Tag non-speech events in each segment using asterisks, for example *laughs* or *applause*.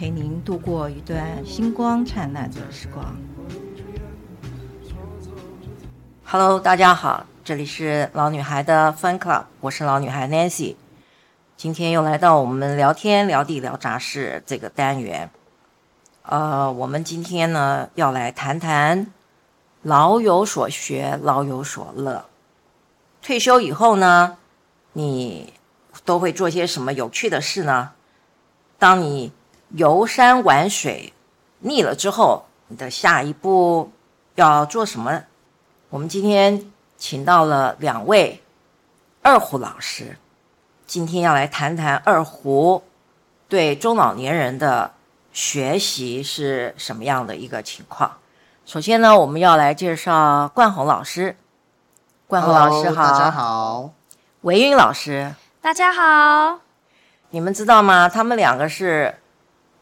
陪您度过一段星光灿烂的时光。Hello，大家好，这里是老女孩的 Fun Club，我是老女孩 Nancy。今天又来到我们聊天聊地聊杂事这个单元，呃，我们今天呢要来谈谈老有所学，老有所乐。退休以后呢，你都会做些什么有趣的事呢？当你游山玩水腻了之后，你的下一步要做什么？我们今天请到了两位二胡老师。今天要来谈谈二胡对中老年人的学习是什么样的一个情况。首先呢，我们要来介绍冠宏老师。冠宏老师好，大家好。维云老师，大家好。你们知道吗？他们两个是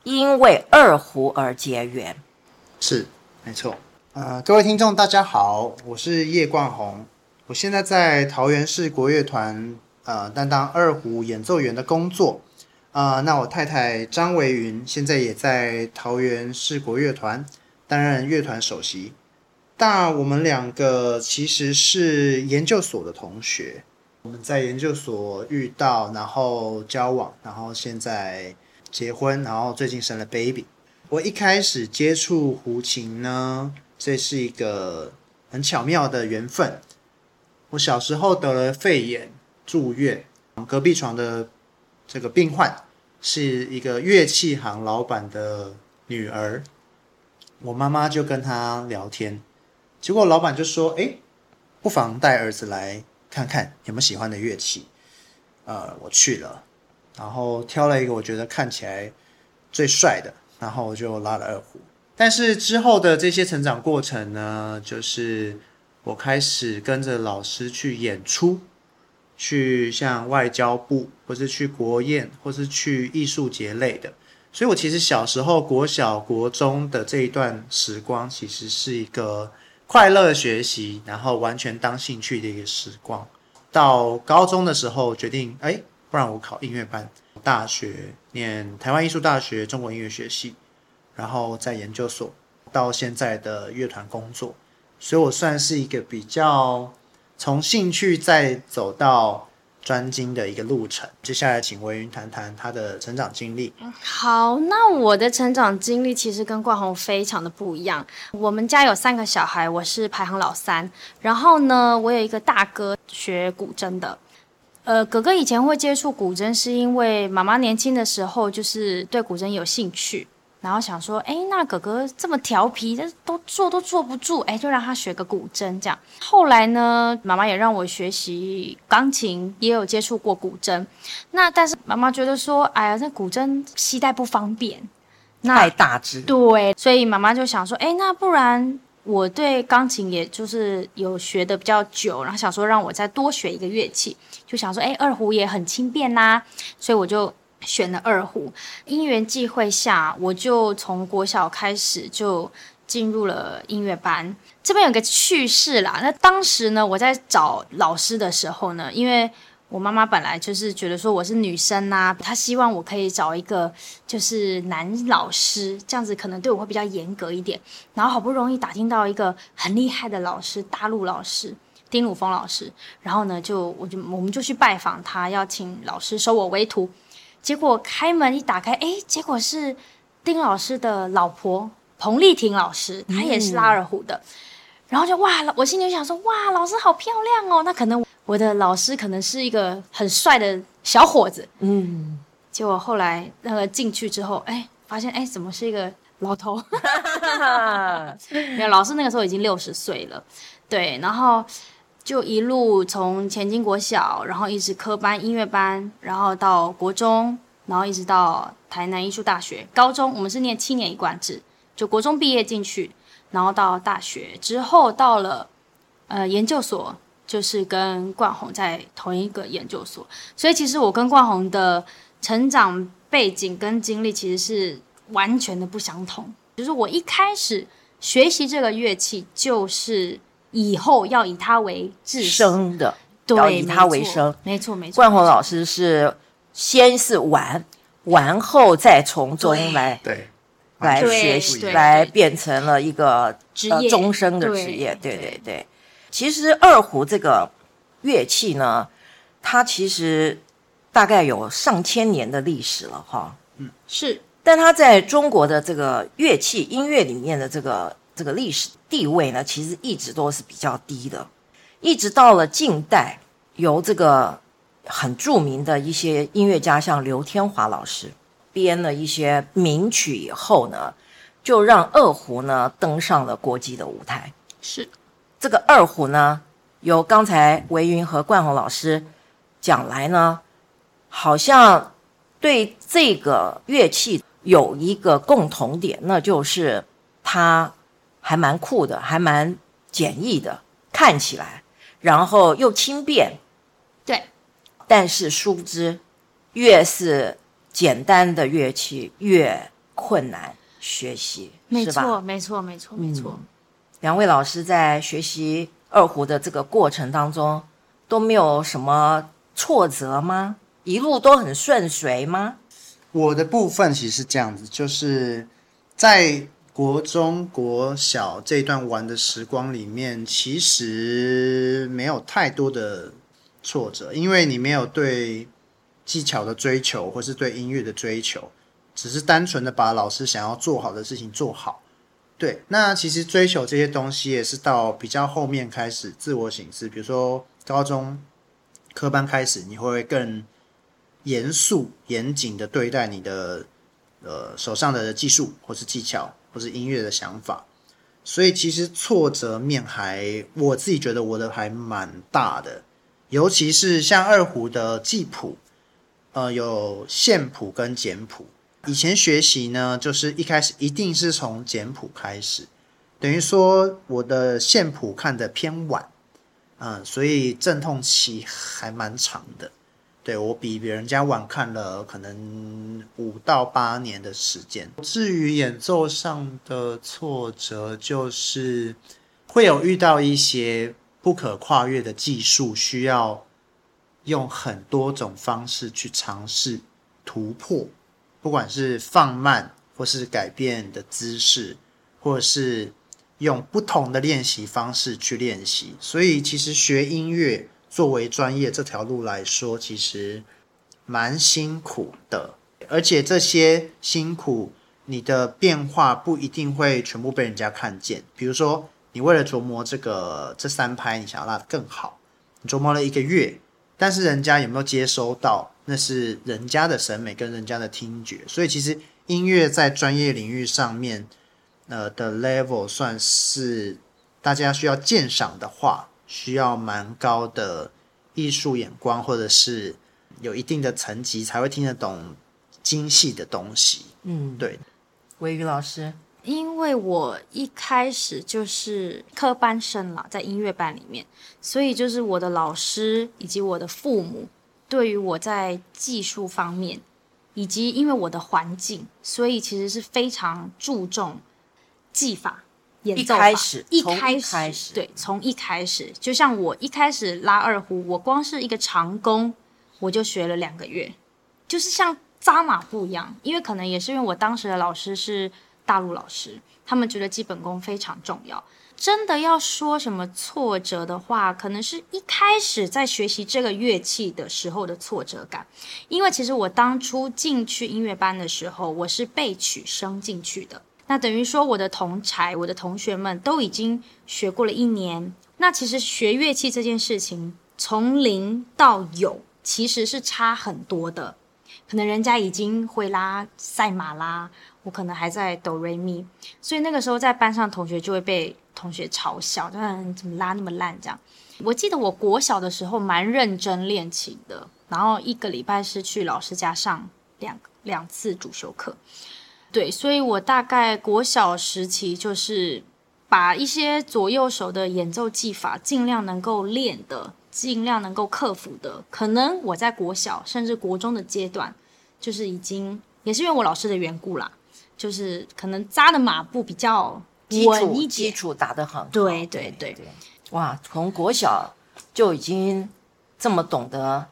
因为二胡而结缘。是，没错。呃，各位听众，大家好，我是叶冠宏，我现在在桃园市国乐团。呃，担当二胡演奏员的工作，啊、那我太太张维云现在也在桃园市国乐团担任乐团首席。但我们两个其实是研究所的同学，我们在研究所遇到，然后交往，然后现在结婚，然后最近生了 baby。我一开始接触胡琴呢，这是一个很巧妙的缘分。我小时候得了肺炎。住院，隔壁床的这个病患是一个乐器行老板的女儿，我妈妈就跟她聊天，结果老板就说：“哎，不妨带儿子来看看有没有喜欢的乐器。”呃，我去了，然后挑了一个我觉得看起来最帅的，然后我就拉了二胡。但是之后的这些成长过程呢，就是我开始跟着老师去演出。去像外交部，或是去国宴，或是去艺术节类的，所以我其实小时候国小、国中的这一段时光，其实是一个快乐学习，然后完全当兴趣的一个时光。到高中的时候，决定哎，不然我考音乐班，大学念台湾艺术大学中国音乐学系，然后在研究所，到现在的乐团工作，所以我算是一个比较。从兴趣再走到专精的一个路程。接下来，请维云谈谈他的成长经历。好，那我的成长经历其实跟冠宏非常的不一样。我们家有三个小孩，我是排行老三。然后呢，我有一个大哥学古筝的。呃，哥哥以前会接触古筝，是因为妈妈年轻的时候就是对古筝有兴趣。然后想说，哎，那哥哥这么调皮，这都坐都坐不住，哎，就让他学个古筝这样。后来呢，妈妈也让我学习钢琴，也有接触过古筝。那但是妈妈觉得说，哎呀，那古筝携带不方便，太大只。对，所以妈妈就想说，哎，那不然我对钢琴也就是有学的比较久，然后想说让我再多学一个乐器，就想说，哎，二胡也很轻便呐、所以我就。选了二胡，因缘际会下，我就从国小开始就进入了音乐班。这边有个趣事啦，那当时呢，我在找老师的时候呢，因为我妈妈本来就是觉得说我是女生呐，她希望我可以找一个就是男老师，这样子可能对我会比较严格一点。然后好不容易打听到一个很厉害的老师，大陆老师丁鲁峰老师，然后呢，就我就我们就去拜访他，要请老师收我为徒。结果开门一打开，哎，结果是丁老师的老婆彭丽婷老师，她也是拉二胡的。嗯、然后就哇，我心里就想说，哇，老师好漂亮哦。那可能我的老师可能是一个很帅的小伙子。嗯。结果后来那个进去之后，哎，发现哎，怎么是一个老头？*laughs* 因为老师那个时候已经六十岁了。对，然后。就一路从前金国小，然后一直科班、音乐班，然后到国中，然后一直到台南艺术大学。高中我们是念七年一贯制，就国中毕业进去，然后到大学之后到了呃研究所，就是跟冠宏在同一个研究所。所以其实我跟冠宏的成长背景跟经历其实是完全的不相同。就是我一开始学习这个乐器，就是以后要以它为志生的，对，要以它为生。没错，没错。冠宏老师是先是玩，玩后再从中来对来学习，来变成了一个职业终身的职业。对对对。其实二胡这个乐器呢，它其实大概有上千年的历史了哈。嗯，是。但它在中国的这个乐器音乐里面的这个这个历史地位呢，其实一直都是比较低的。一直到了近代，由这个很著名的一些音乐家，像刘天华老师编了一些名曲以后呢，就让二胡呢登上了国际的舞台。是这个二胡呢，由刚才维云和冠宏老师讲来呢，好像对这个乐器。有一个共同点，那就是它还蛮酷的，还蛮简易的，看起来，然后又轻便。对，但是殊不知，越是简单的乐器，越困难学习，没错，是吧？没错，没错，没错。嗯，两位老师在学习二胡的这个过程当中，都没有什么挫折吗？一路都很顺遂吗？我的部分其实是这样子，就是在国中、国小这段玩的时光里面，其实没有太多的挫折，因为你没有对技巧的追求，或是对音乐的追求，只是单纯的把老师想要做好的事情做好。对，那其实追求这些东西也是到比较后面开始自我省思，比如说高中科班开始，你会更。严肃、严谨的对待你的呃手上的技术，或是技巧，或是音乐的想法，所以其实挫折面还我自己觉得我的还蛮大的，尤其是像二胡的记谱，呃，有线谱跟简谱。以前学习呢，就是一开始一定是从简谱开始，等于说我的线谱看得偏晚，嗯、所以阵痛期还蛮长的。对，我比别人家晚看了可能五到八年的时间。至于演奏上的挫折，就是会有遇到一些不可跨越的技术，需要用很多种方式去尝试突破，不管是放慢，或是改变的姿势，或者是用不同的练习方式去练习。所以，其实学音乐。作为专业这条路来说，其实蛮辛苦的，而且这些辛苦，你的变化不一定会全部被人家看见。比如说，你为了琢磨这个这三拍，你想要拉得更好，你琢磨了一个月，但是人家有没有接收到，那是人家的审美跟人家的听觉。所以，其实音乐在专业领域上面，呃的 level 算是大家需要鉴赏的话。需要蛮高的艺术眼光，或者是有一定的层级，才会听得懂精细的东西。嗯，对。维宇老师，因为我一开始就是科班生了，在音乐班里面，所以就是我的老师以及我的父母，对于我在技术方面，以及因为我的环境，所以其实是非常注重技法。演奏法，一开始，一开始，开始对，从一开始，就像我一开始拉二胡，我光是一个长弓，我就学了两个月，就是像扎马步一样。因为可能也是因为我当时的老师是大陆老师，他们觉得基本功非常重要。真的要说什么挫折的话，可能是一开始在学习这个乐器的时候的挫折感。因为其实我当初进去音乐班的时候，我是被取生进去的。那等于说，我的同才、我的同学们都已经学过了一年。那其实学乐器这件事情，从零到有，其实是差很多的。可能人家已经会拉赛马啦，我可能还在哆瑞咪，所以那个时候在班上，同学就会被同学嘲笑，说怎么拉那么烂这样。我记得我国小的时候蛮认真练琴的，然后一个礼拜是去老师家上两两次主修课。对，所以我大概国小时期就是把一些左右手的演奏技法尽量能够练的，尽量能够克服的，可能我在国小甚至国中的阶段，就是已经也是因为我老师的缘故啦，就是可能扎的马步比较稳一基础，基础打得很好。对对对，对，哇，从国小就已经这么懂得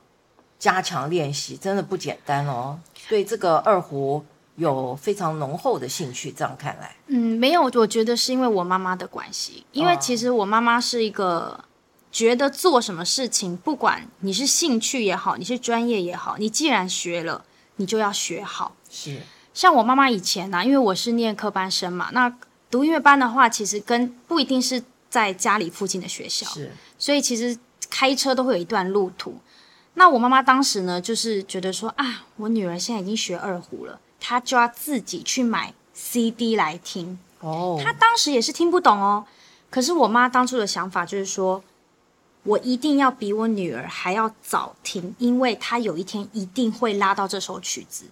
加强练习，真的不简单哦。对这个二胡。有非常浓厚的兴趣，这样看来，嗯，没有，我觉得是因为我妈妈的关系，因为其实我妈妈是一个觉得做什么事情，不管你是兴趣也好，你是专业也好，你既然学了，你就要学好。是，像我妈妈以前呢、啊，因为我是念科班生嘛，那读音乐班的话，其实跟不一定是在家里附近的学校，是，所以其实开车都会有一段路途。那我妈妈当时呢，就是觉得说啊，我女儿现在已经学二胡了。他就要自己去买 CD 来听哦。他当时也是听不懂哦。可是我妈当初的想法就是说，我一定要比我女儿还要早听，因为她有一天一定会拉到这首曲子。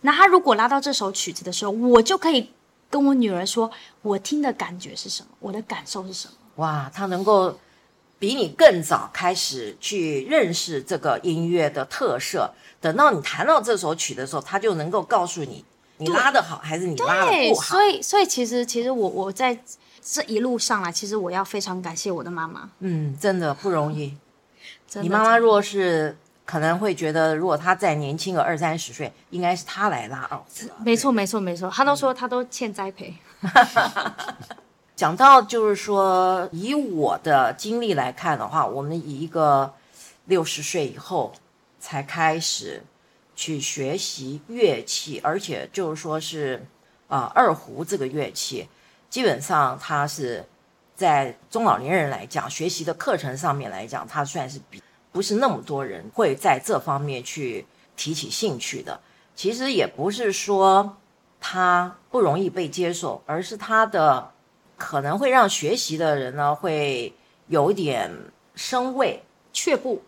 那她如果拉到这首曲子的时候，我就可以跟我女儿说，我听的感觉是什么，我的感受是什么。哇，她能够比你更早开始去认识这个音乐的特色。等到你弹到这首曲的时候，他就能够告诉你，你拉的好还是你拉的不好。所以，所以其实，其实我我在这一路上来，其实我要非常感谢我的妈妈。嗯，真的不容易。*laughs* 你妈妈若是可能会觉得，如果她再年轻个二三十岁，应该是她来拉二胡。没错，没错，没错。她都说她都欠栽培。*laughs* 讲到就是说，以我的经历来看的话，我们以一个六十岁以后。才开始去学习乐器，而且就是说是啊、二胡这个乐器，基本上它是在中老年人来讲，学习的课程上面来讲，它算是比不是那么多人会在这方面去提起兴趣的。其实也不是说它不容易被接受，而是它的可能会让学习的人呢会有点生畏、却步。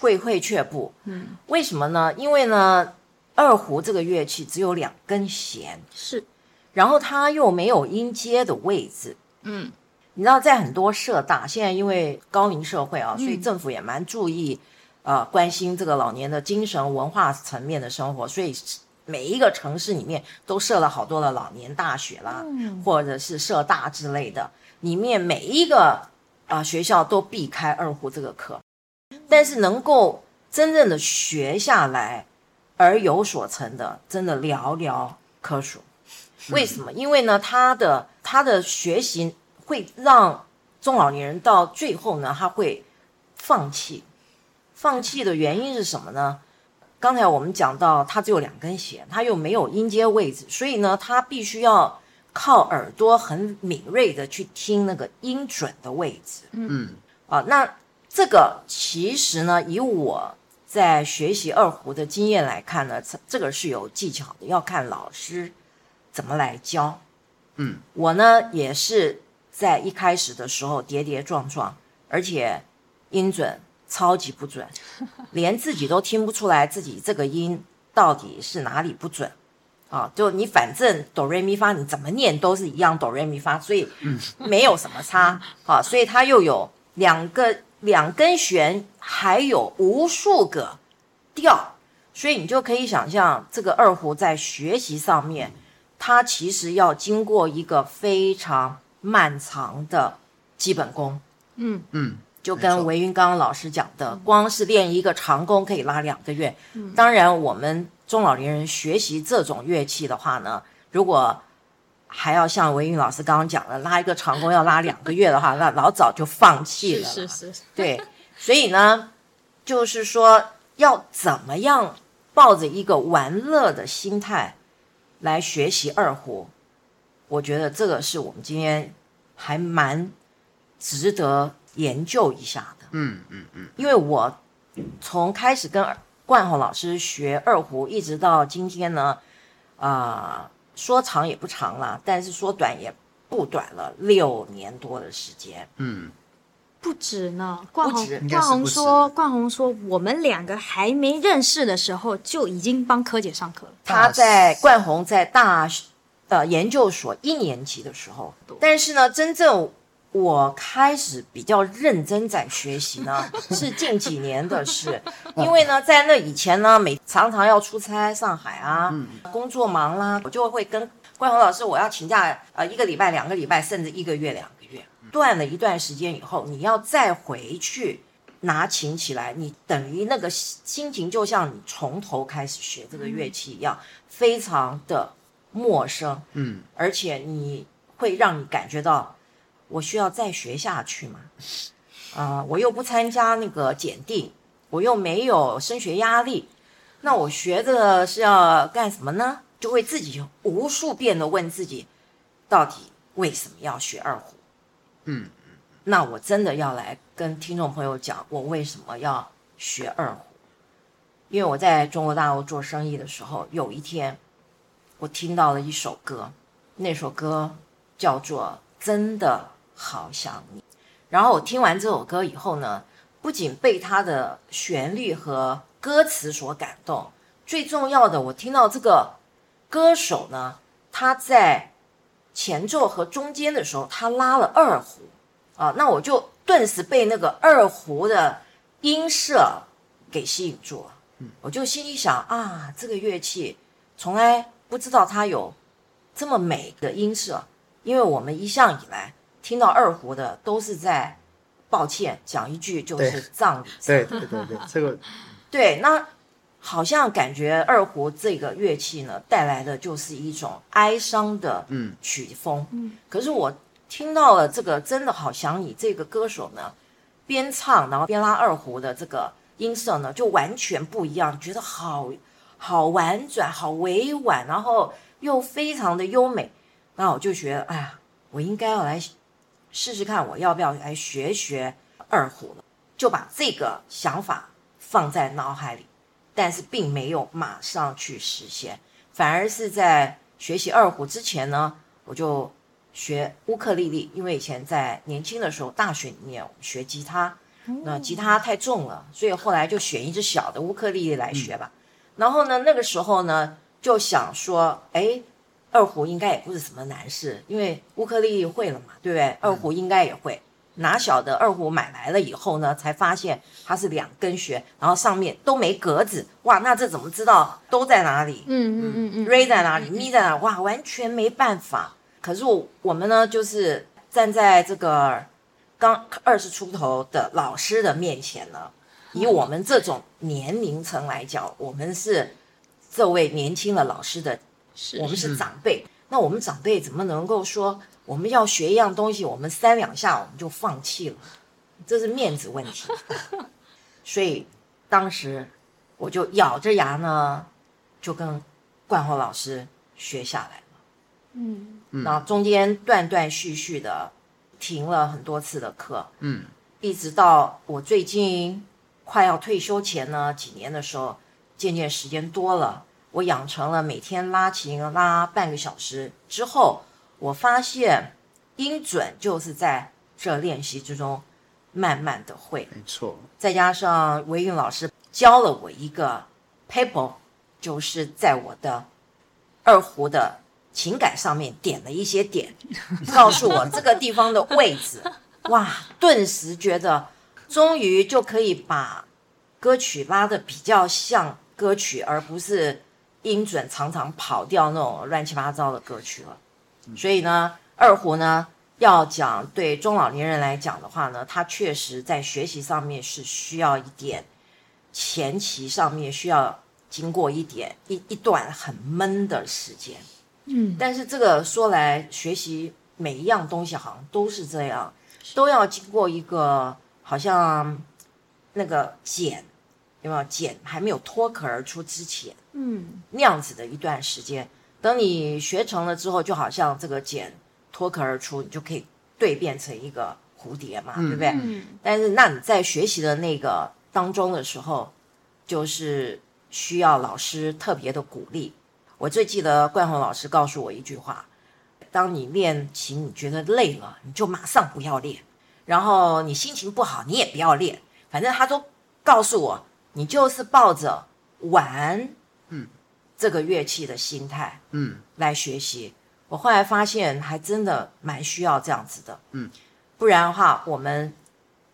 会会却步，嗯，为什么呢？因为呢，二胡这个乐器只有两根弦，是，然后它又没有音阶的位置，嗯，你知道，在很多社大，现在因为高龄社会啊，所以政府也蛮注意，呃，关心这个老年的精神文化层面的生活，所以每一个城市里面都设了好多的老年大学啦，嗯，或者是社大之类的，里面每一个啊、呃、学校都避开二胡这个课。但是能够真正的学下来而有所成的，真的寥寥可数。为什么？因为呢，他的他的学习会让中老年人到最后呢，他会放弃。放弃的原因是什么呢？刚才我们讲到，他只有两根弦，他又没有音阶位置，所以呢，他必须要靠耳朵很敏锐的去听那个音准的位置。嗯，啊，那。这个其实呢，以我在学习二胡的经验来看呢，这这个是有技巧的，要看老师怎么来教。嗯，我呢也是在一开始的时候跌跌撞撞，而且音准超级不准，*laughs* 连自己都听不出来自己这个音到底是哪里不准啊！就你反正哆瑞咪发，你怎么念都是一样哆瑞咪发，所以没有什么差啊。所以它又有两个。两根弦还有无数个调，所以你就可以想象，这个二胡在学习上面，它其实要经过一个非常漫长的基本功。嗯嗯，就跟维云刚刚老师讲的，光是练一个长弓可以拉两个月。当然，我们中老年人学习这种乐器的话呢，如果还要像文韵老师刚刚讲的，拉一个长弓要拉两个月的话，那老早就放弃了。是是是，对，所以呢，就是说要怎么样抱着一个玩乐的心态来学习二胡，我觉得这个是我们今天还蛮值得研究一下的。嗯嗯嗯，因为我从开始跟冠宏老师学二胡，一直到今天呢，啊、呃。说长也不长了，但是说短也不短了，六年多的时间。嗯，不止呢。冠宏冠宏是不止说，冠宏说，我们两个还没认识的时候就已经帮柯姐上课了。他在冠宏在大学呃研究所一年级的时候，但是呢，真正我开始比较认真在学习呢，*laughs* 是近几年的事。因为呢，在那以前呢，每常常要出差上海啊，工作忙啦，我就会跟关宏老师，我要请假呃一个礼拜、两个礼拜，甚至一个月、两个月。断了一段时间以后，你要再回去拿琴起来，你等于那个心情就像你从头开始学这个乐器一样，非常的陌生。嗯，而且你会让你感觉到。我需要再学下去吗？啊、呃，我又不参加那个检定，我又没有升学压力，那我学的是要干什么呢？就会自己无数遍的问自己，到底为什么要学二胡？嗯，那我真的要来跟听众朋友讲，我为什么要学二胡？因为我在中国大陆做生意的时候，有一天我听到了一首歌，那首歌叫做《真的》。好想你，然后我听完这首歌以后呢，不仅被它的旋律和歌词所感动，最重要的，我听到这个歌手呢，他在前奏和中间的时候，他拉了二胡啊，那我就顿时被那个二胡的音色给吸引住了。我就心里想啊，这个乐器从来不知道它有这么美的音色，因为我们一向以来。听到二胡的都是在，抱歉讲一句就是葬礼。对对对对，这个 *laughs* 对，那好像感觉二胡这个乐器呢，带来的就是一种哀伤的嗯曲风。嗯，可是我听到了这个真的好想你这个歌手呢，边唱然后边拉二胡的这个音色呢，就完全不一样，觉得好好婉转，好委婉，然后又非常的优美。那我就觉得，哎呀，我应该要来。试试看，我要不要来学学二胡了？就把这个想法放在脑海里，但是并没有马上去实现，反而是在学习二胡之前呢，我就学乌克丽丽，因为以前在年轻的时候，大学里面学吉他，那吉他太重了，所以后来就选一只小的乌克丽丽来学吧。然后呢，那个时候呢，就想说，哎。二胡应该也不是什么难事，因为乌克丽丽会了嘛，对不对？二胡应该也会。哪晓得二胡买来了以后呢，才发现它是两根弦，然后上面都没格子。哇，那这怎么知道都在哪里？嗯嗯嗯嗯，re 在哪里，mi 在哪？哇，完全没办法。可是我我们呢，就是站在这个刚二十出头的老师的面前呢，以我们这种年龄层来讲，我们是这位年轻的老师的。是我们是长辈，那我们长辈怎么能够说我们要学一样东西，我们三两下我们就放弃了？这是面子问题。*laughs* 所以当时我就咬着牙呢，就跟冠宏老师学下来了。嗯，那中间断断续续的停了很多次的课。嗯，一直到我最近快要退休前呢几年的时候，渐渐时间多了。我养成了每天拉琴拉半个小时之后，我发现音准就是在这练习之中慢慢的会。没错。再加上维韵老师教了我一个 paper，就是在我的二胡的情感上面点了一些点，告诉我这个地方的位置。哇，顿时觉得终于就可以把歌曲拉的比较像歌曲，而不是。音准常常跑掉那种乱七八糟的歌曲了，所以呢，二胡呢要讲对中老年人来讲的话呢，它确实在学习上面是需要一点前期上面需要经过一点一一段很闷的时间，嗯，但是这个说来学习每一样东西好像都是这样，都要经过一个好像那个茧有没有？茧还没有脱壳而出之前。嗯，那样子的一段时间，等你学成了之后，就好像这个茧脱壳而出，你就可以蜕变成一个蝴蝶嘛，嗯、对不对？嗯、但是那你在学习的那个当中的时候，就是需要老师特别的鼓励。我最记得冠宏老师告诉我一句话：当你练琴你觉得累了，你就马上不要练，然后你心情不好，你也不要练，反正他都告诉我，你就是抱着玩，嗯，这个乐器的心态，嗯，来学习。我后来发现，还真的蛮需要这样子的，嗯，不然的话，我们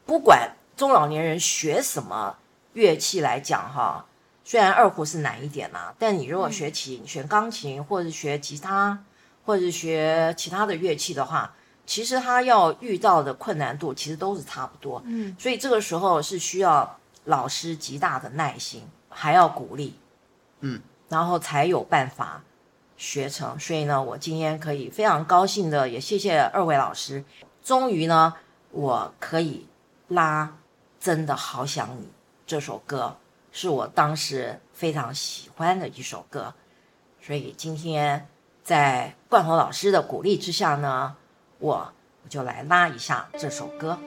不管中老年人学什么乐器来讲，哈，虽然二胡是难一点啦，但你如果学琴、学钢琴，或者学吉他，或者是学其他的乐器的话，其实他要遇到的困难度其实都是差不多，嗯，所以这个时候是需要老师极大的耐心，还要鼓励，嗯，然后才有办法。学成，所以呢，我今天可以非常高兴的，也谢谢二位老师。终于呢，我可以拉《真的好想你》这首歌，是我当时非常喜欢的一首歌。所以今天在冠宏老师的鼓励之下呢，我我就来拉一下这首歌。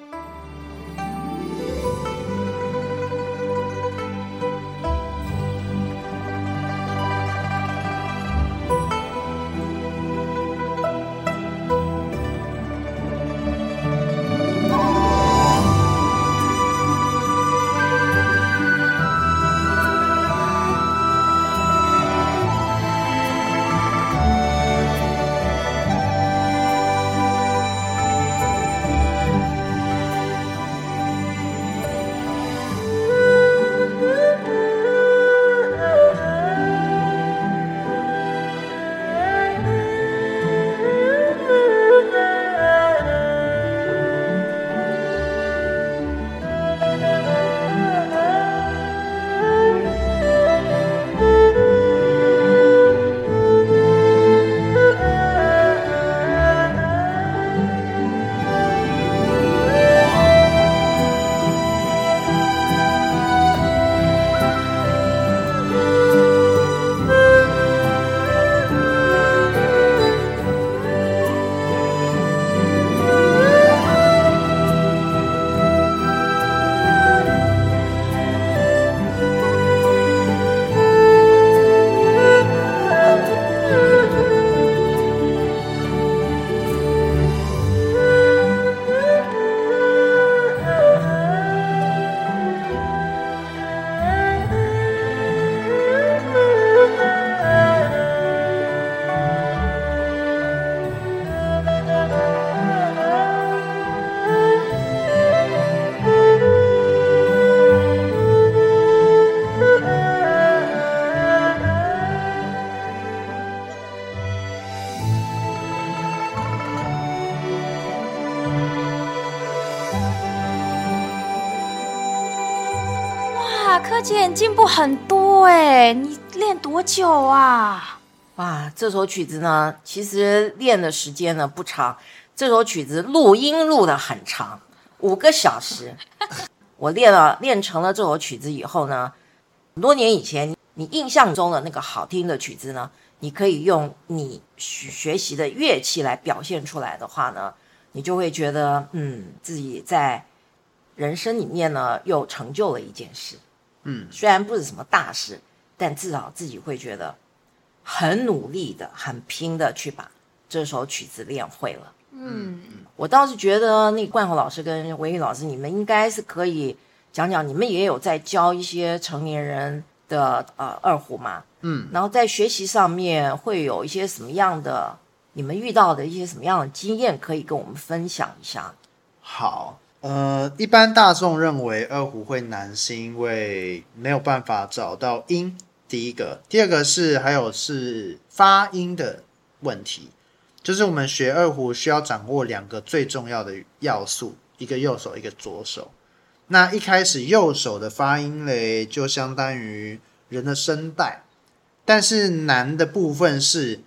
进步很多哎，你练多久啊？哇，这首曲子呢，其实练的时间呢不长。这首曲子录音录的很长，五个小时。*laughs* 我练了练成了这首曲子以后呢，很多年以前你印象中的那个好听的曲子呢，你可以用你学习的乐器来表现出来的话呢，你就会觉得嗯，自己在人生里面呢又成就了一件事。嗯，虽然不是什么大事，但至少自己会觉得很努力的、很拼的去把这首曲子练会了。嗯，我倒是觉得那冠宏老师跟文宇老师，你们应该是可以讲讲，你们也有在教一些成年人的呃二胡嘛？嗯，然后在学习上面会有一些什么样的，你们遇到的一些什么样的经验，可以跟我们分享一下。好。呃，一般大众认为二胡会难，是因为没有办法找到音。第一个，第二个是还有是发音的问题，就是我们学二胡需要掌握两个最重要的要素，一个右手，一个左手。那一开始右手的发音嘞，就相当于人的声带，但是难的部分是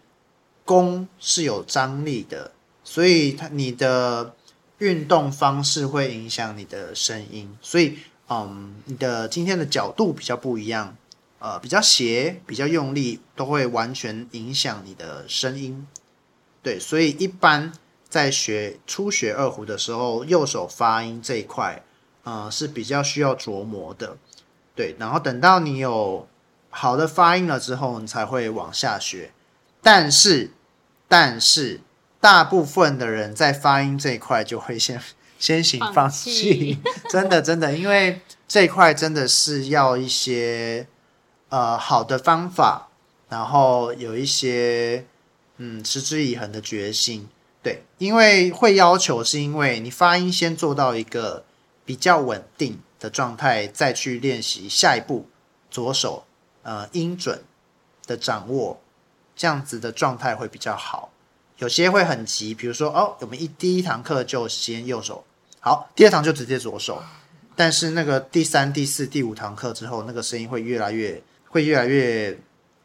弓是有张力的，所以它你的。运动方式会影响你的声音，所以，嗯，你的今天的角度比较不一样，呃，比较斜，比较用力，都会完全影响你的声音。对，所以一般在学初学二胡的时候，右手发音这一块，呃，是比较需要琢磨的。对，然后等到你有好的发音了之后，你才会往下学。但是，但是。大部分的人在发音这一块就会先 *laughs* 先行放弃，*laughs* 真的真的，因为这一块真的是要一些呃好的方法，然后有一些嗯持之以恒的决心。对，因为会要求是因为你发音先做到一个比较稳定的状态，再去练习下一步左手呃音准的掌握，这样子的状态会比较好。有些会很急，比如说哦，我们一第一堂课就先右手，好，第二堂就直接左手。但是那个第三、第四、第五堂课之后，那个声音会越来越会越来越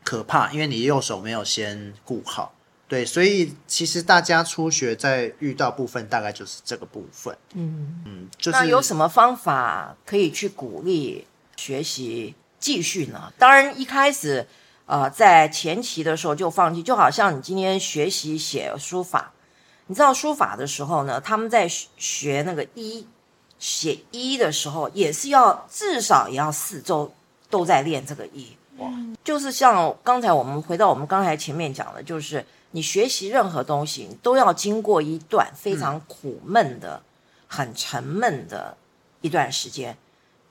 可怕，因为你右手没有先顾好。对，所以其实大家初学在遇到部分，大概就是这个部分。嗯嗯，就是、那有什么方法可以去鼓励学习继续呢？当然一开始。呃，在前期的时候就放弃，就好像你今天学习写书法，你知道书法的时候呢，他们在学那个一写一的时候，也是要至少也要四周都在练这个一。哇，就是像刚才我们回到我们刚才前面讲的，就是你学习任何东西，你都要经过一段非常苦闷的、嗯、很沉闷的一段时间。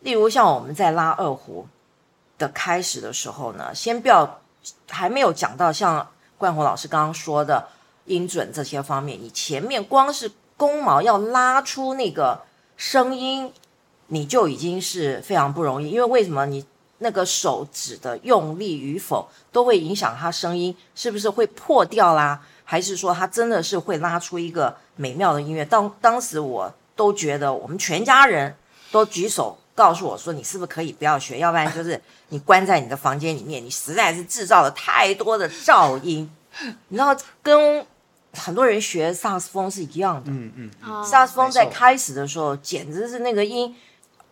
例如像我们在拉二胡。的开始的时候呢，先不要，还没有讲到像冠宏老师刚刚说的音准这些方面，你前面光是弓毛要拉出那个声音，你就已经是非常不容易。因为为什么？你那个手指的用力与否，都会影响它声音是不是会破掉啦，还是说它真的是会拉出一个美妙的音乐？当当时我都觉得，我们全家人都举手。告诉我说，你是不是可以不要学？*laughs* 要不然就是你关在你的房间里面，你实在是制造了太多的噪音。*laughs* 你知道，跟很多人学萨克斯风是一样的。嗯嗯，萨克斯风在开始的时候，简直是那个音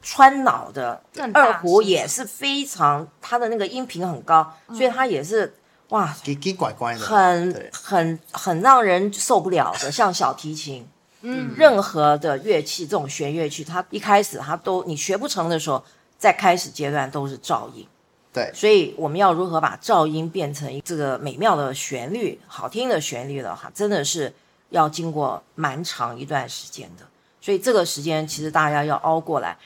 穿脑的。二胡也是非常，它的那个音频很高，所以它也是哇，奇奇怪怪的，很很很让人受不了的，像小提琴。嗯，任何的乐器，这种弦乐器，它一开始它都你学不成的时候，在开始阶段都是噪音。对，所以我们要如何把噪音变成这个美妙的旋律、好听的旋律的话，真的是要经过蛮长一段时间的。所以这个时间其实大家要熬过来。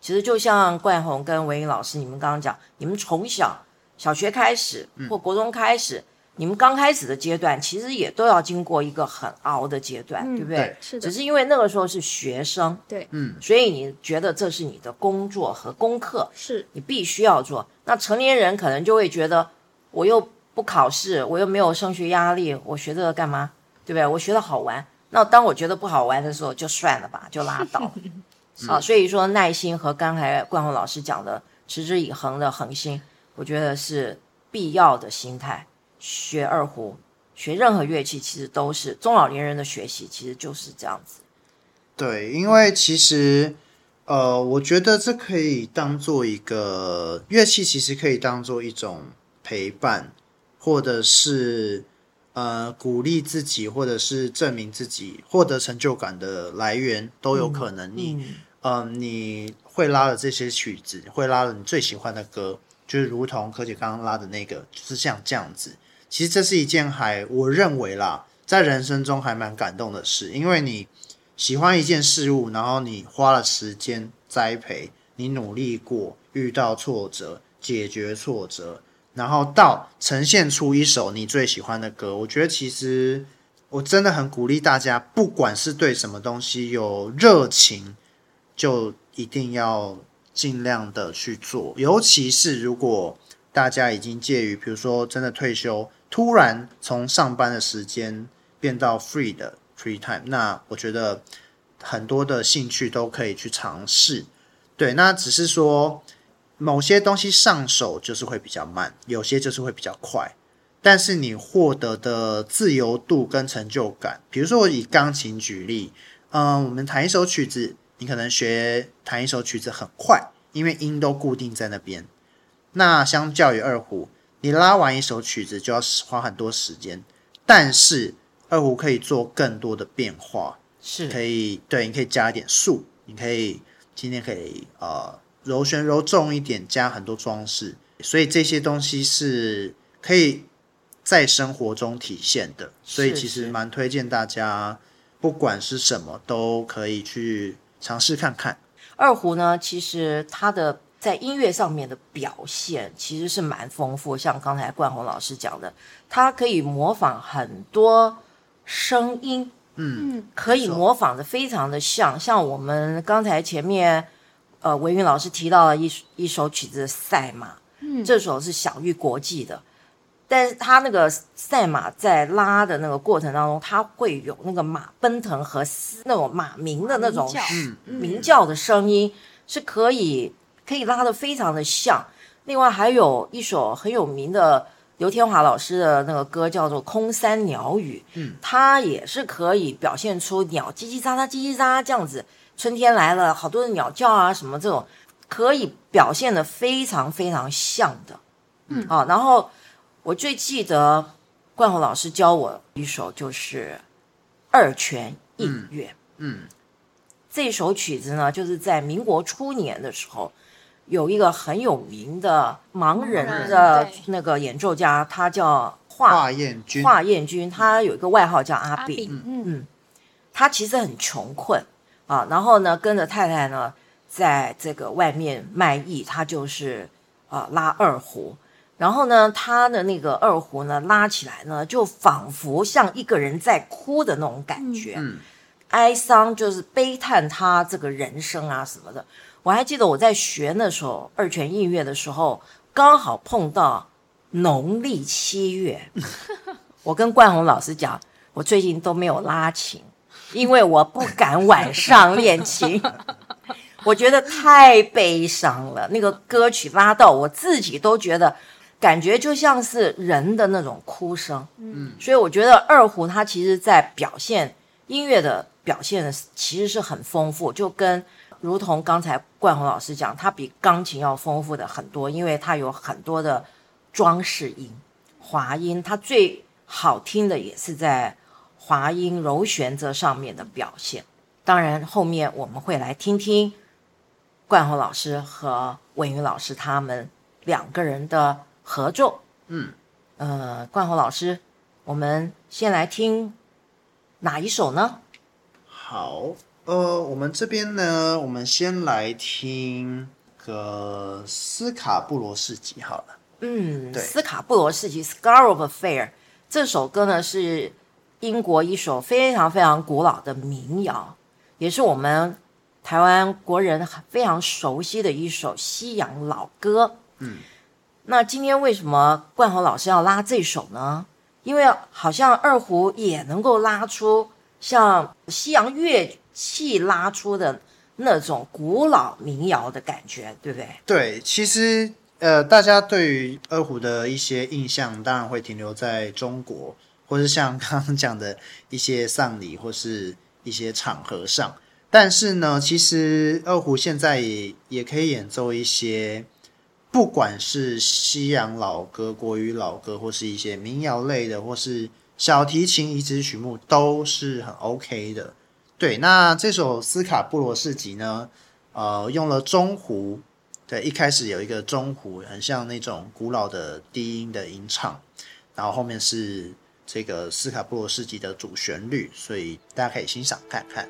其实就像冠宏跟文英老师你们刚刚讲，你们从小小学开始或国中开始。嗯你们刚开始的阶段，其实也都要经过一个很熬的阶段，嗯、对不对？对，是的。只是因为那个时候是学生，对，嗯，所以你觉得这是你的工作和功课，是你必须要做。那成年人可能就会觉得，我又不考试，我又没有升学压力，我学这个干嘛？对不对？我学的好玩。那当我觉得不好玩的时候，就算了吧，就拉倒。*laughs* 啊，所以说耐心和刚才冠宏老师讲的持之以恒的恒心，我觉得是必要的心态。学二胡，学任何乐器，其实都是中老年人的学习，其实就是这样子。对，因为其实，呃，我觉得这可以当做一个乐器，其实可以当做一种陪伴，或者是呃鼓励自己，或者是证明自己，获得成就感的来源都有可能。你，嗯，呃，你会拉的这些曲子，会拉的你最喜欢的歌，就是如同柯姐刚刚拉的那个，就是像这样子。其实这是一件还我认为啦，在人生中还蛮感动的事，因为你喜欢一件事物，然后你花了时间栽培，你努力过，遇到挫折，解决挫折，然后到呈现出一首你最喜欢的歌。我觉得其实我真的很鼓励大家，不管是对什么东西有热情，就一定要尽量的去做，尤其是如果大家已经介于，比如说真的退休。突然从上班的时间变到 free 的 free time，那我觉得很多的兴趣都可以去尝试。对，那只是说某些东西上手就是会比较慢，有些就是会比较快。但是你获得的自由度跟成就感，比如说我以钢琴举例，嗯，我们弹一首曲子，你可能学弹一首曲子很快，因为音都固定在那边。那相较于二胡。你拉完一首曲子就要花很多时间，但是二胡可以做更多的变化，是。可以对，你可以加一点数，你可以今天可以呃柔弦柔重一点，加很多装饰，所以这些东西是可以在生活中体现的，所以其实蛮推荐大家，不管是什么都可以去尝试看看。二胡呢，其实它的在音乐上面的表现其实是蛮丰富，像刚才冠宏老师讲的，他可以模仿很多声音，嗯，可以模仿的非常的像，像我们刚才前面呃维云老师提到了一一首曲子《赛马》，嗯，这首是享誉国际的。但是他那个赛马在拉的那个过程当中，他会有那个马奔腾和那种马鸣的那种鸣叫的声音，是可以可以拉得非常的像。另外还有一首很有名的刘天华老师的那个歌叫做《空山鸟语》，嗯，它也是可以表现出鸟叽叽喳喳、叽叽喳喳这样子。春天来了，好多的鸟叫啊，什么这种可以表现的非常非常像的，嗯，啊，然后。我最记得冠宏老师教我一首就是二泉映月。嗯，嗯，这首曲子呢，就是在民国初年的时候，有一个很有名的盲人的那个演奏家，他叫华彦君。华彦君，他有一个外号叫阿炳。嗯嗯，他其实很穷困啊，然后呢，跟着太太呢，在这个外面卖艺，他就是啊拉二胡。然后呢，他的那个二胡呢，拉起来呢，就仿佛像一个人在哭的那种感觉，嗯，哀伤就是悲叹他这个人生啊什么的。我还记得我在学那首二泉映月的时候，刚好碰到农历七月，*laughs* 我跟冠宏老师讲，我最近都没有拉琴，因为我不敢晚上练琴。*laughs* 我觉得太悲伤了，那个歌曲拉到我自己都觉得。感觉就像是人的那种哭声，嗯，所以我觉得二胡它其实在表现音乐的表现其实是很丰富，就跟如同刚才冠宏老师讲，它比钢琴要丰富的很多，因为它有很多的装饰音、滑音，它最好听的也是在滑音柔弦这上面的表现。当然，后面我们会来听听冠宏老师和文云老师他们两个人的。合奏，嗯，呃，冠宏老师，我们先来听哪一首呢？好，呃，我们这边呢，我们先来听个斯卡布罗市集好了。嗯，对，斯卡布罗市集 （Scarborough Fair） 这首歌呢，是英国一首非常非常古老的民谣，也是我们台湾国人非常熟悉的一首西洋老歌。嗯。那今天为什么冠宏老师要拉这首呢？因为好像二胡也能够拉出像西洋乐气拉出的那种古老民谣的感觉，对不对？对，其实呃，大家对于二胡的一些印象，当然会停留在中国，或是像刚刚讲的一些丧礼或是一些场合上。但是呢，其实二胡现在也也可以演奏一些。不管是西洋老歌、国语老歌，或是一些民谣类的，或是小提琴移植曲目，都是很 OK 的。对，那这首斯卡布罗市集呢，呃，用了中胡，对，一开始有一个中胡，很像那种古老的低音的吟唱，然后后面是这个斯卡布罗市集的主旋律，所以大家可以欣赏看看。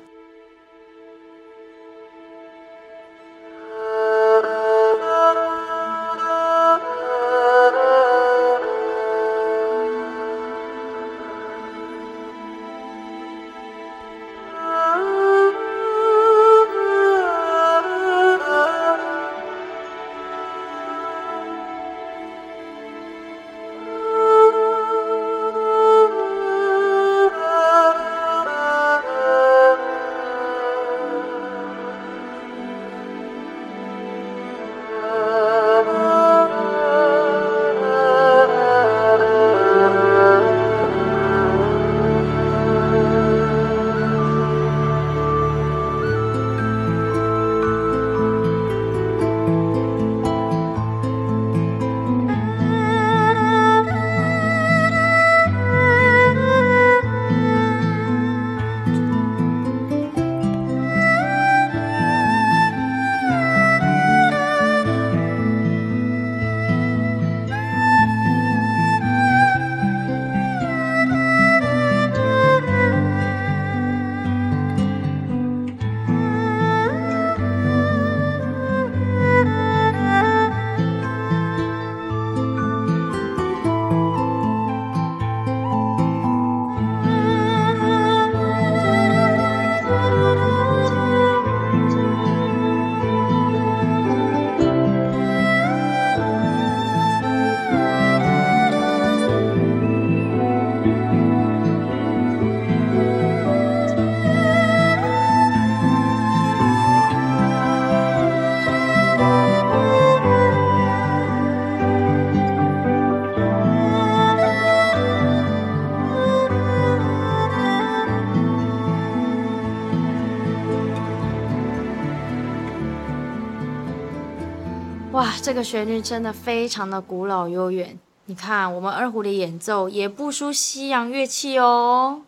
这个旋律真的非常的古老悠远。你看，我们二胡的演奏也不输西洋乐器哦。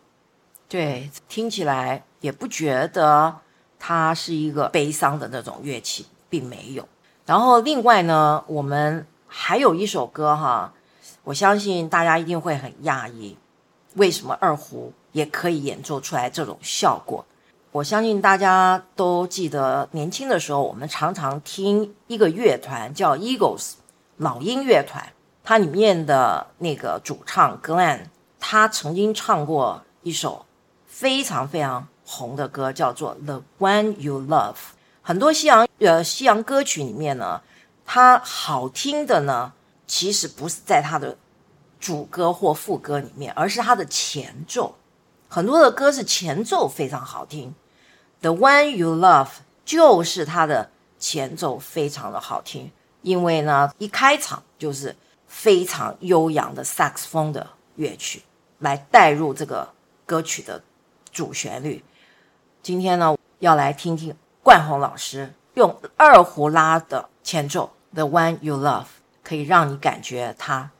对，听起来也不觉得它是一个悲伤的那种乐器，并没有。然后另外呢，我们还有一首歌哈，我相信大家一定会很讶异，为什么二胡也可以演奏出来这种效果？我相信大家都记得，年轻的时候我们常常听一个乐团叫 Eagles 老鹰乐团，它里面的那个主唱 Glenn，他曾经唱过一首。非常非常红的歌叫做《The One You Love》，很多西洋呃西洋歌曲里面呢，它好听的呢，其实不是在它的主歌或副歌里面，而是它的前奏。很多的歌是前奏非常好听，《The One You Love》就是它的前奏非常的好听，因为呢，一开场就是非常悠扬的萨克斯风的乐曲来带入这个歌曲的。主旋律，今天呢，要来听听冠宏老师用二胡拉的前奏《The One You Love》，可以让你感觉它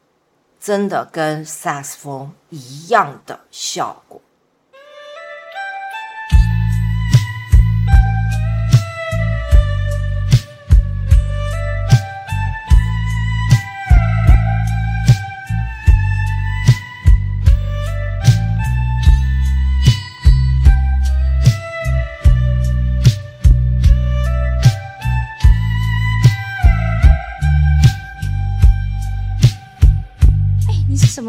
真的跟萨克斯风一样的效果。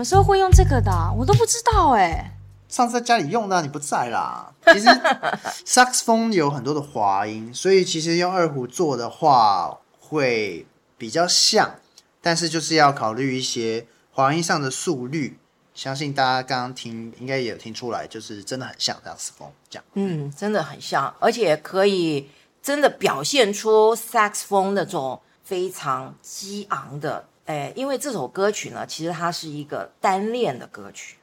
么时候会用这个的？我都不知道哎。上次在家里用的，你不在啦。其实 *laughs* saxphone 有很多的滑音，所以其实用二胡做的话会比较像，但是就是要考虑一些滑音上的速率。相信大家刚刚听应该也有听出来，就是真的很像萨克斯风这样。嗯，真的很像，而且可以真的表现出 saxphone 那种非常激昂的。哎，因为这首歌曲呢，其实它是一个单恋的歌曲，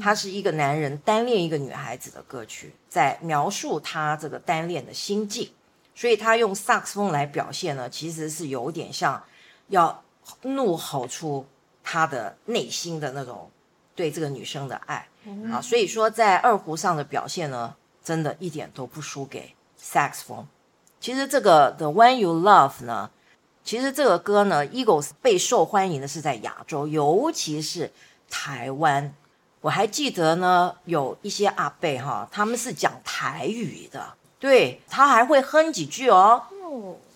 它是一个男人单恋一个女孩子的歌曲，在描述他这个单恋的心境，所以他用萨克斯风来表现呢，其实是有点像要怒吼出他的内心的那种对这个女生的爱啊，所以说在二胡上的表现呢，真的一点都不输给萨克斯风。其实这个 The One You Love 呢。其实这个歌呢，Eagles 备受欢迎的是在亚洲，尤其是台湾。我还记得呢，有一些阿贝哈，他们是讲台语的，对，他还会哼几句哦。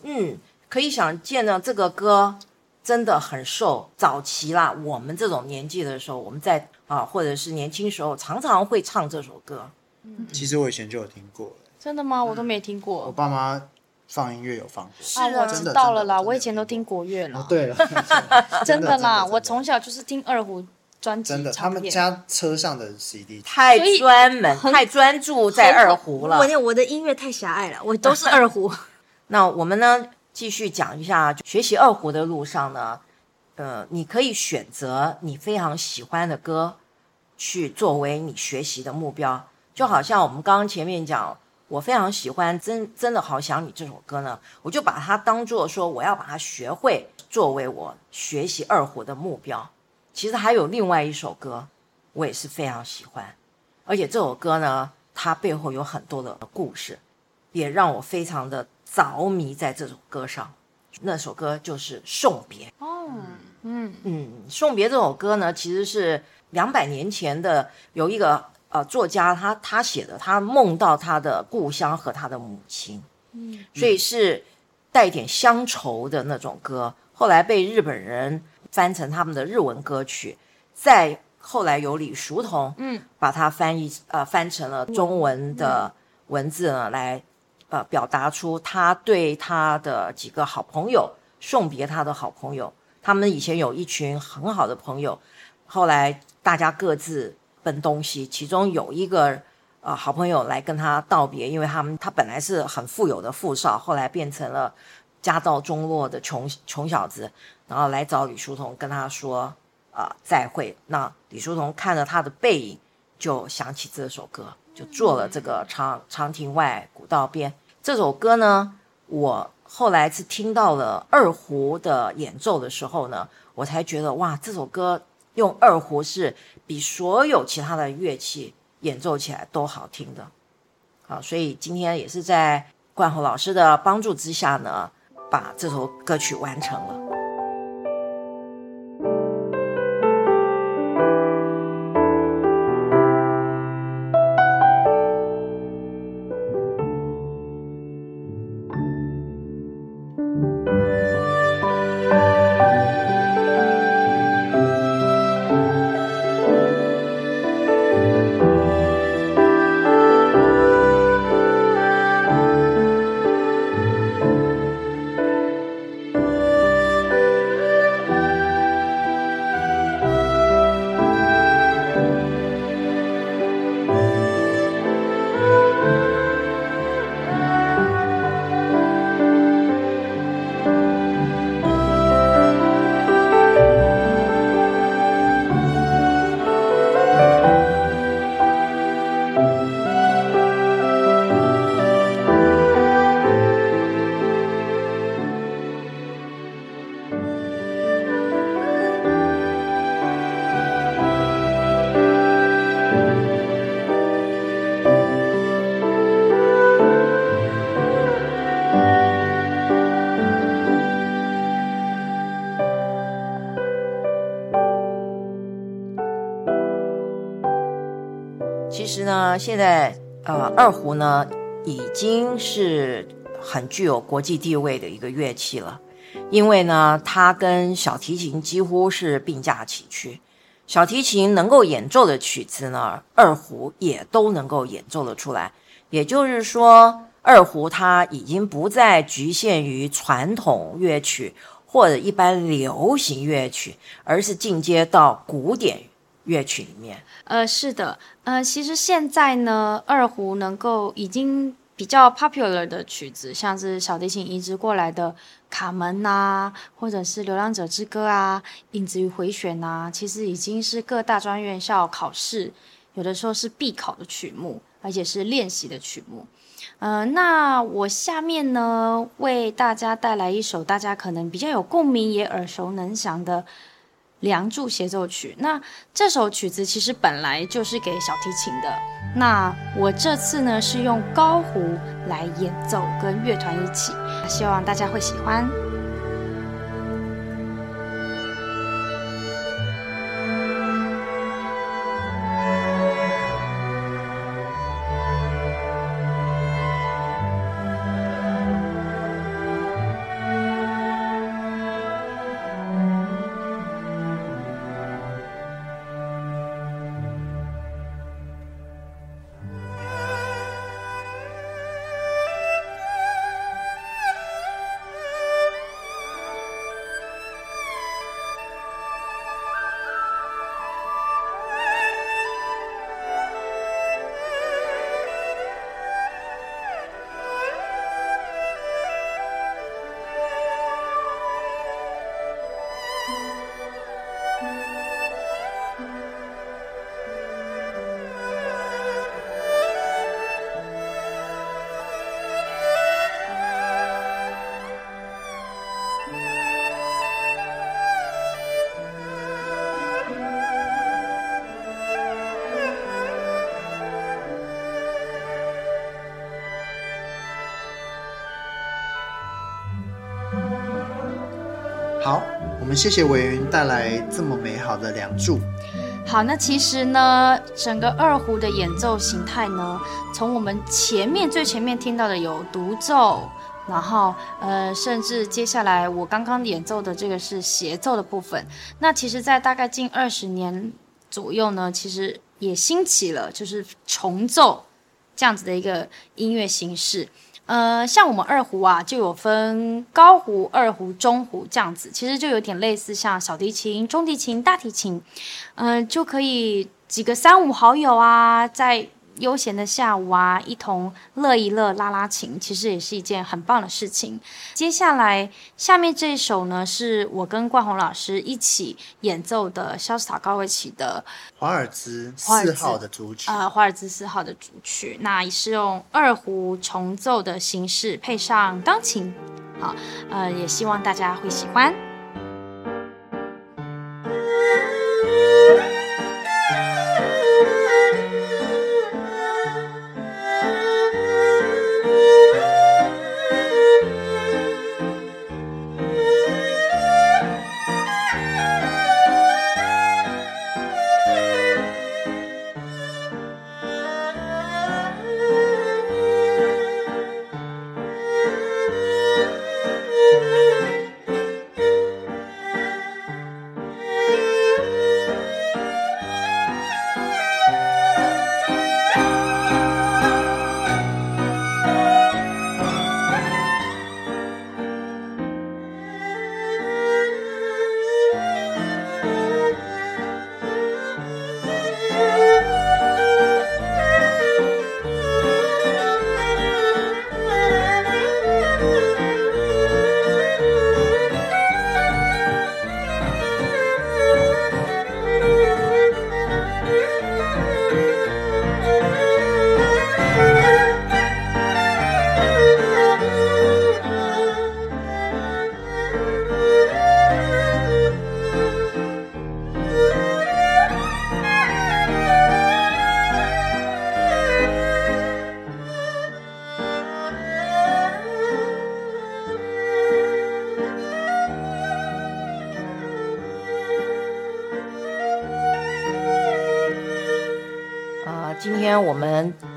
嗯，可以想见呢，这个歌真的很受早期啦，我们这种年纪的时候，我们在啊，或者是年轻时候，常常会唱这首歌。嗯其实我以前就有听过。真的吗？我都没听过。我爸妈。放音乐有放过，是啊，我知道了啦。我以前都听国乐了。哦、对了，*laughs* 真的啦，我从小就是听二胡专辑。真的，他们家车上的 CD 太专门、太专注在二胡了。我我的音乐太狭隘了，我都是二胡。*laughs* 那我们呢，继续讲一下学习二胡的路上呢，呃，你可以选择你非常喜欢的歌，去作为你学习的目标。就好像我们刚刚前面讲。我非常喜欢，真真的好想你这首歌呢，我就把它当做说我要把它学会，作为我学习二胡的目标。其实还有另外一首歌，我也是非常喜欢，而且这首歌呢，它背后有很多的故事，也让我非常的着迷在这首歌上。那首歌就是《送别》哦，嗯嗯，《送别》这首歌呢，其实是两百年前的有一个。呃，作家他他写的，他梦到他的故乡和他的母亲，嗯，所以是带点乡愁的那种歌。后来被日本人翻成他们的日文歌曲，再后来由李叔同，嗯，把它翻译呃翻成了中文的文字呢，来呃表达出他对他的几个好朋友送别他的好朋友。他们以前有一群很好的朋友，后来大家各自。奔东西，其中有一个呃好朋友来跟他道别，因为他们他本来是很富有的富少，后来变成了家道中落的穷穷小子，然后来找李叔同跟他说啊、再会。那李叔同看着他的背影，就想起这首歌，就做了这个长长亭外，古道边这首歌呢。我后来是听到了二胡的演奏的时候呢，我才觉得哇，这首歌用二胡是比所有其他的乐器演奏起来都好听的。好，所以今天也是在冠宏老师的帮助之下呢，把这首歌曲完成了。在呃，二胡呢已经是很具有国际地位的一个乐器了，因为呢，它跟小提琴几乎是并驾齐驱。小提琴能够演奏的曲子呢，二胡也都能够演奏得出来。也就是说，二胡它已经不再局限于传统乐曲或者一般流行乐曲，而是进阶到古典乐曲里面。呃，是的，呃，其实现在呢，二胡能够已经比较 popular 的曲子，像是小提琴移植过来的《卡门》啊，或者是《流浪者之歌》啊，《影子与回旋》啊，其实已经是各大专院校考试有的时候是必考的曲目，而且是练习的曲目。呃，那我下面呢，为大家带来一首大家可能比较有共鸣，也耳熟能详的。《梁祝协奏曲》，那这首曲子其实本来就是给小提琴的。那我这次呢是用高胡来演奏，跟乐团一起，希望大家会喜欢。们谢谢伟云带来这么美好的《梁祝》。好，那其实呢，整个二胡的演奏形态呢，从我们前面最前面听到的有独奏，然后呃，甚至接下来我刚刚演奏的这个是协奏的部分。那其实，在大概近二十年左右呢，其实也兴起了就是重奏这样子的一个音乐形式。呃，像我们二胡啊，就有分高胡、二胡、中胡这样子，其实就有点类似像小提琴、中提琴、大提琴，嗯，就可以几个三五好友啊，在悠闲的下午啊，一同乐一乐、拉拉琴，其实也是一件很棒的事情。接下来下面这一首呢，是我跟冠宏老师一起演奏的肖斯塔高维奇的华尔兹四号的主曲啊，华尔兹四号的主曲，那也是用二胡重奏的形式配上钢琴，好，呃，也希望大家会喜欢。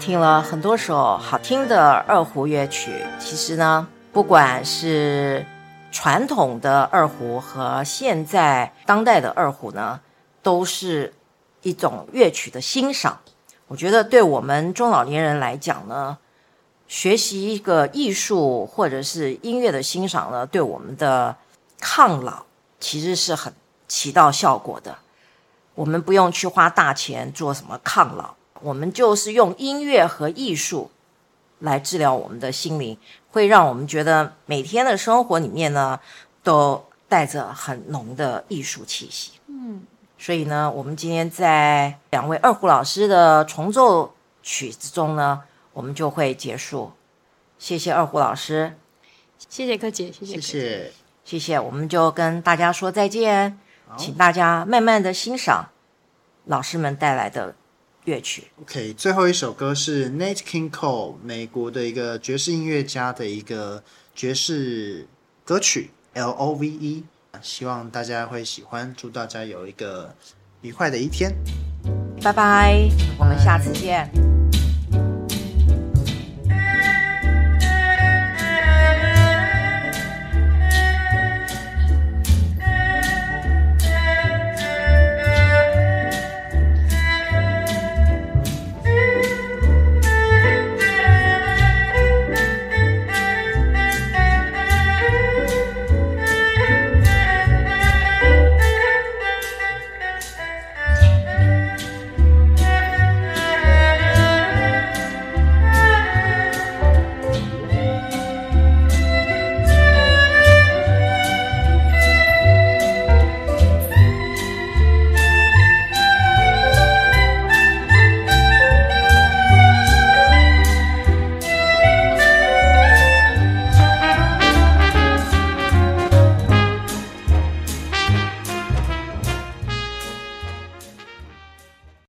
听了很多首好听的二胡乐曲。其实呢，不管是传统的二胡和现在当代的二胡呢，都是一种乐曲的欣赏。我觉得对我们中老年人来讲呢，学习一个艺术或者是音乐的欣赏呢，对我们的抗老其实是很起到效果的。我们不用去花大钱做什么抗老。我们就是用音乐和艺术来治疗我们的心灵，会让我们觉得每天的生活里面呢，都带着很浓的艺术气息。嗯，所以呢，我们今天在两位二胡老师的重奏曲之中呢，我们就会结束。谢谢二胡老师，谢谢柯姐，谢谢谢谢谢谢，我们就跟大家说再见，请大家慢慢的欣赏老师们带来的。乐曲，OK，最后一首歌是 Nat King Cole，美国的一个爵士音乐家的一个爵士歌曲 L O V E，希望大家会喜欢，祝大家有一个愉快的一天，拜拜，我们下次见。